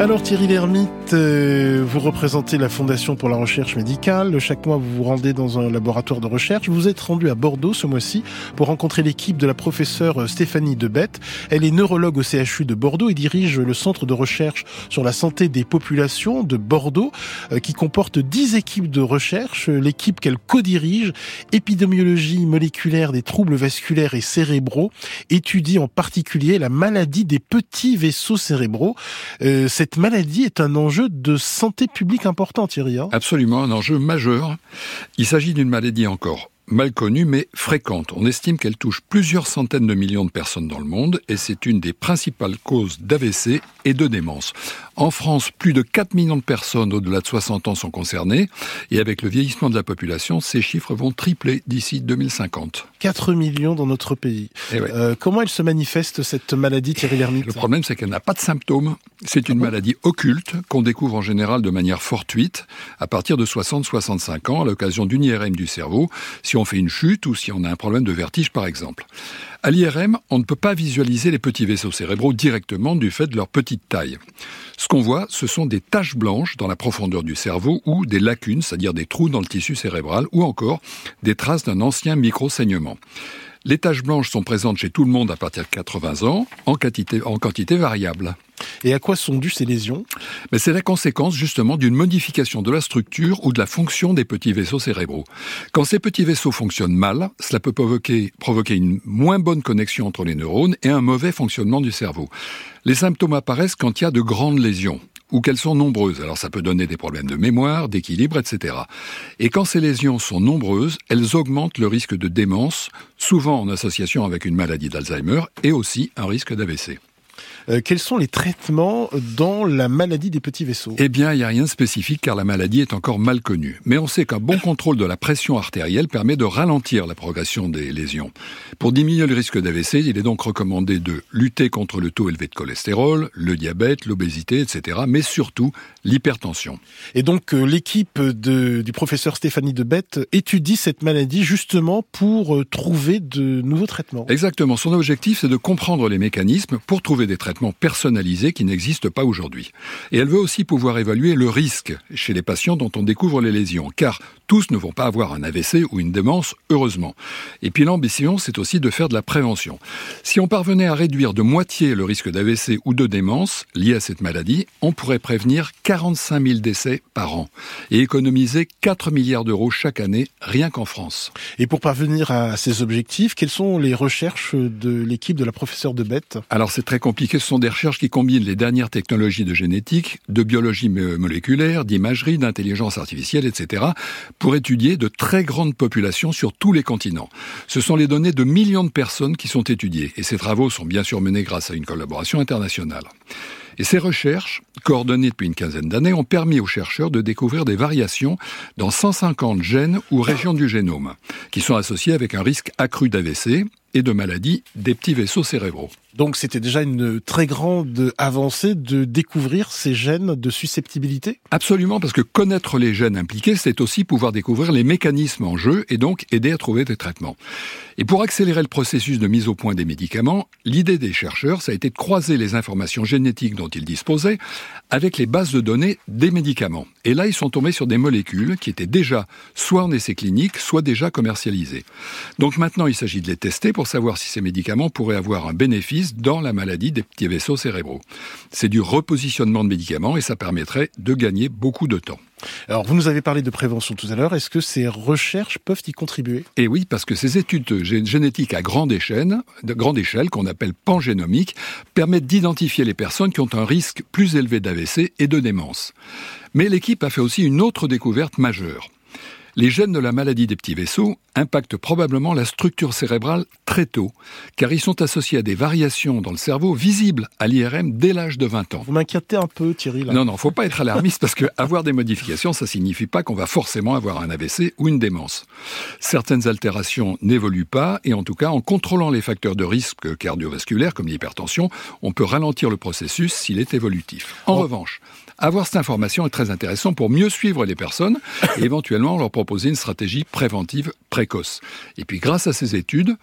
Alors Thierry Lhermitte, euh, vous représentez la Fondation pour la recherche médicale. Chaque mois, vous vous rendez dans un laboratoire de recherche. Vous êtes rendu à Bordeaux ce mois-ci pour rencontrer l'équipe de la professeure Stéphanie Debette. Elle est neurologue au CHU de Bordeaux et dirige le centre de recherche sur la santé des populations de Bordeaux, euh, qui comporte 10 équipes de recherche. L'équipe qu'elle co-dirige, épidémiologie moléculaire des troubles vasculaires et cérébraux, étudie en particulier la maladie des petits vaisseaux cérébraux. Euh, cette maladie est un enjeu de santé publique important, Thierry. Hein Absolument, un enjeu majeur. Il s'agit d'une maladie encore mal connue mais fréquente. On estime qu'elle touche plusieurs centaines de millions de personnes dans le monde et c'est une des principales causes d'AVC et de démence. En France, plus de 4 millions de personnes au-delà de 60 ans sont concernées et avec le vieillissement de la population, ces chiffres vont tripler d'ici 2050. 4 millions dans notre pays. Eh euh, comment elle se manifeste cette maladie Thierry Lhermitte Le problème c'est qu'elle n'a pas de symptômes. C'est une ah maladie occulte qu'on découvre en général de manière fortuite à partir de 60-65 ans à l'occasion d'une IRM du cerveau. Si on fait une chute ou si on a un problème de vertige par exemple. À l'IRM, on ne peut pas visualiser les petits vaisseaux cérébraux directement du fait de leur petite taille. Ce qu'on voit, ce sont des taches blanches dans la profondeur du cerveau ou des lacunes, c'est-à-dire des trous dans le tissu cérébral, ou encore des traces d'un ancien micro-saignement. Les taches blanches sont présentes chez tout le monde à partir de 80 ans, en quantité, en quantité variable. Et à quoi sont dues ces lésions? Mais C'est la conséquence justement d'une modification de la structure ou de la fonction des petits vaisseaux cérébraux. Quand ces petits vaisseaux fonctionnent mal, cela peut provoquer, provoquer une moins bonne connexion entre les neurones et un mauvais fonctionnement du cerveau. Les symptômes apparaissent quand il y a de grandes lésions ou qu'elles sont nombreuses. Alors ça peut donner des problèmes de mémoire, d'équilibre, etc. Et quand ces lésions sont nombreuses, elles augmentent le risque de démence, souvent en association avec une maladie d'Alzheimer et aussi un risque d'AVC. Euh, quels sont les traitements dans la maladie des petits vaisseaux? Eh bien, il n'y a rien de spécifique car la maladie est encore mal connue. Mais on sait qu'un bon contrôle de la pression artérielle permet de ralentir la progression des lésions. Pour diminuer le risque d'AVC, il est donc recommandé de lutter contre le taux élevé de cholestérol, le diabète, l'obésité, etc. Mais surtout l'hypertension. Et donc euh, l'équipe du professeur Stéphanie Debette étudie cette maladie justement pour euh, trouver de nouveaux traitements. Exactement. Son objectif, c'est de comprendre les mécanismes pour trouver des traitements personnalisé qui n'existe pas aujourd'hui. Et elle veut aussi pouvoir évaluer le risque chez les patients dont on découvre les lésions, car tous ne vont pas avoir un AVC ou une démence, heureusement. Et puis l'ambition, c'est aussi de faire de la prévention. Si on parvenait à réduire de moitié le risque d'AVC ou de démence lié à cette maladie, on pourrait prévenir 45 000 décès par an et économiser 4 milliards d'euros chaque année, rien qu'en France. Et pour parvenir à ces objectifs, quelles sont les recherches de l'équipe de la professeure de Bête Alors c'est très compliqué ce sont des recherches qui combinent les dernières technologies de génétique, de biologie moléculaire, d'imagerie, d'intelligence artificielle, etc., pour étudier de très grandes populations sur tous les continents. Ce sont les données de millions de personnes qui sont étudiées, et ces travaux sont bien sûr menés grâce à une collaboration internationale. Et ces recherches, coordonnées depuis une quinzaine d'années, ont permis aux chercheurs de découvrir des variations dans 150 gènes ou régions du génome, qui sont associées avec un risque accru d'AVC et de maladies des petits vaisseaux cérébraux. Donc c'était déjà une très grande avancée de découvrir ces gènes de susceptibilité? Absolument, parce que connaître les gènes impliqués, c'est aussi pouvoir découvrir les mécanismes en jeu et donc aider à trouver des traitements. Et pour accélérer le processus de mise au point des médicaments, l'idée des chercheurs, ça a été de croiser les informations génétiques dont ils disposaient avec les bases de données des médicaments. Et là, ils sont tombés sur des molécules qui étaient déjà soit en essai clinique, soit déjà commercialisées. Donc maintenant, il s'agit de les tester pour savoir si ces médicaments pourraient avoir un bénéfice dans la maladie des petits vaisseaux cérébraux. C'est du repositionnement de médicaments et ça permettrait de gagner beaucoup de temps. Alors, vous nous avez parlé de prévention tout à l'heure. Est-ce que ces recherches peuvent y contribuer? Eh oui, parce que ces études génétiques à grande échelle, de grande échelle, qu'on appelle pangénomiques, permettent d'identifier les personnes qui ont un risque plus élevé d'AVC et de démence. Mais l'équipe a fait aussi une autre découverte majeure. Les gènes de la maladie des petits vaisseaux impactent probablement la structure cérébrale très tôt, car ils sont associés à des variations dans le cerveau visibles à l'IRM dès l'âge de 20 ans. Vous m'inquiétez un peu, Thierry. Là. Non, non, faut pas être alarmiste parce que avoir des modifications, ça signifie pas qu'on va forcément avoir un AVC ou une démence. Certaines altérations n'évoluent pas, et en tout cas, en contrôlant les facteurs de risque cardiovasculaires comme l'hypertension, on peut ralentir le processus s'il est évolutif. En revanche, avoir cette information est très intéressant pour mieux suivre les personnes et éventuellement leur proposer proposer une stratégie préventive précoce. Et puis grâce à ces études,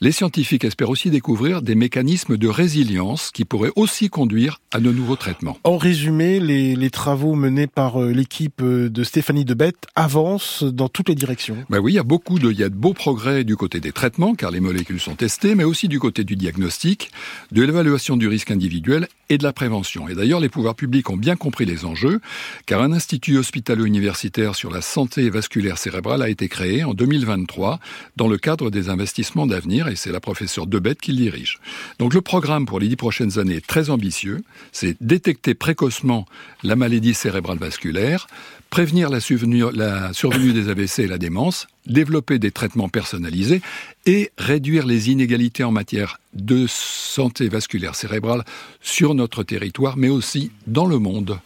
les scientifiques espèrent aussi découvrir des mécanismes de résilience qui pourraient aussi conduire à de nouveaux traitements. En résumé, les, travaux menés par euh, l'équipe euh, de Stéphanie Debette avancent dans toutes les directions. Ben oui, il y a beaucoup de, il y a de beaux progrès du côté des traitements, car les molécules sont testées, mais aussi du côté du diagnostic, de l'évaluation du risque individuel et de la prévention. Et d'ailleurs, les pouvoirs publics ont bien compris les enjeux, car un institut hospitalo-universitaire sur la santé vasculaire cérébrale a été créé en 2023 dans le cadre des investissements d'avenir et c'est la professeure Debette qui le dirige. Donc le programme pour les dix prochaines années est très ambitieux. C'est détecter précocement la maladie cérébrale vasculaire, prévenir la survenue, la survenue des AVC et la démence, développer des traitements personnalisés et réduire les inégalités en matière de santé vasculaire cérébrale sur notre territoire, mais aussi dans le monde.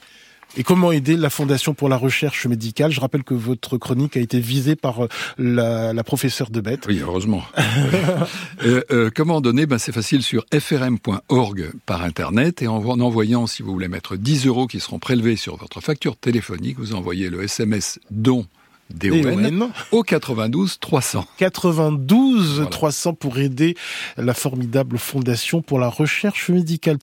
Et comment aider la Fondation pour la recherche médicale? Je rappelle que votre chronique a été visée par euh, la, la professeure de Bête. Oui, heureusement. euh, euh, comment donner? Ben, C'est facile sur frm.org par Internet et en, en, envoyant, si vous voulez mettre 10 euros qui seront prélevés sur votre facture téléphonique, vous envoyez le SMS don DON au 92 300. 92 300 pour aider la formidable Fondation pour la recherche médicale.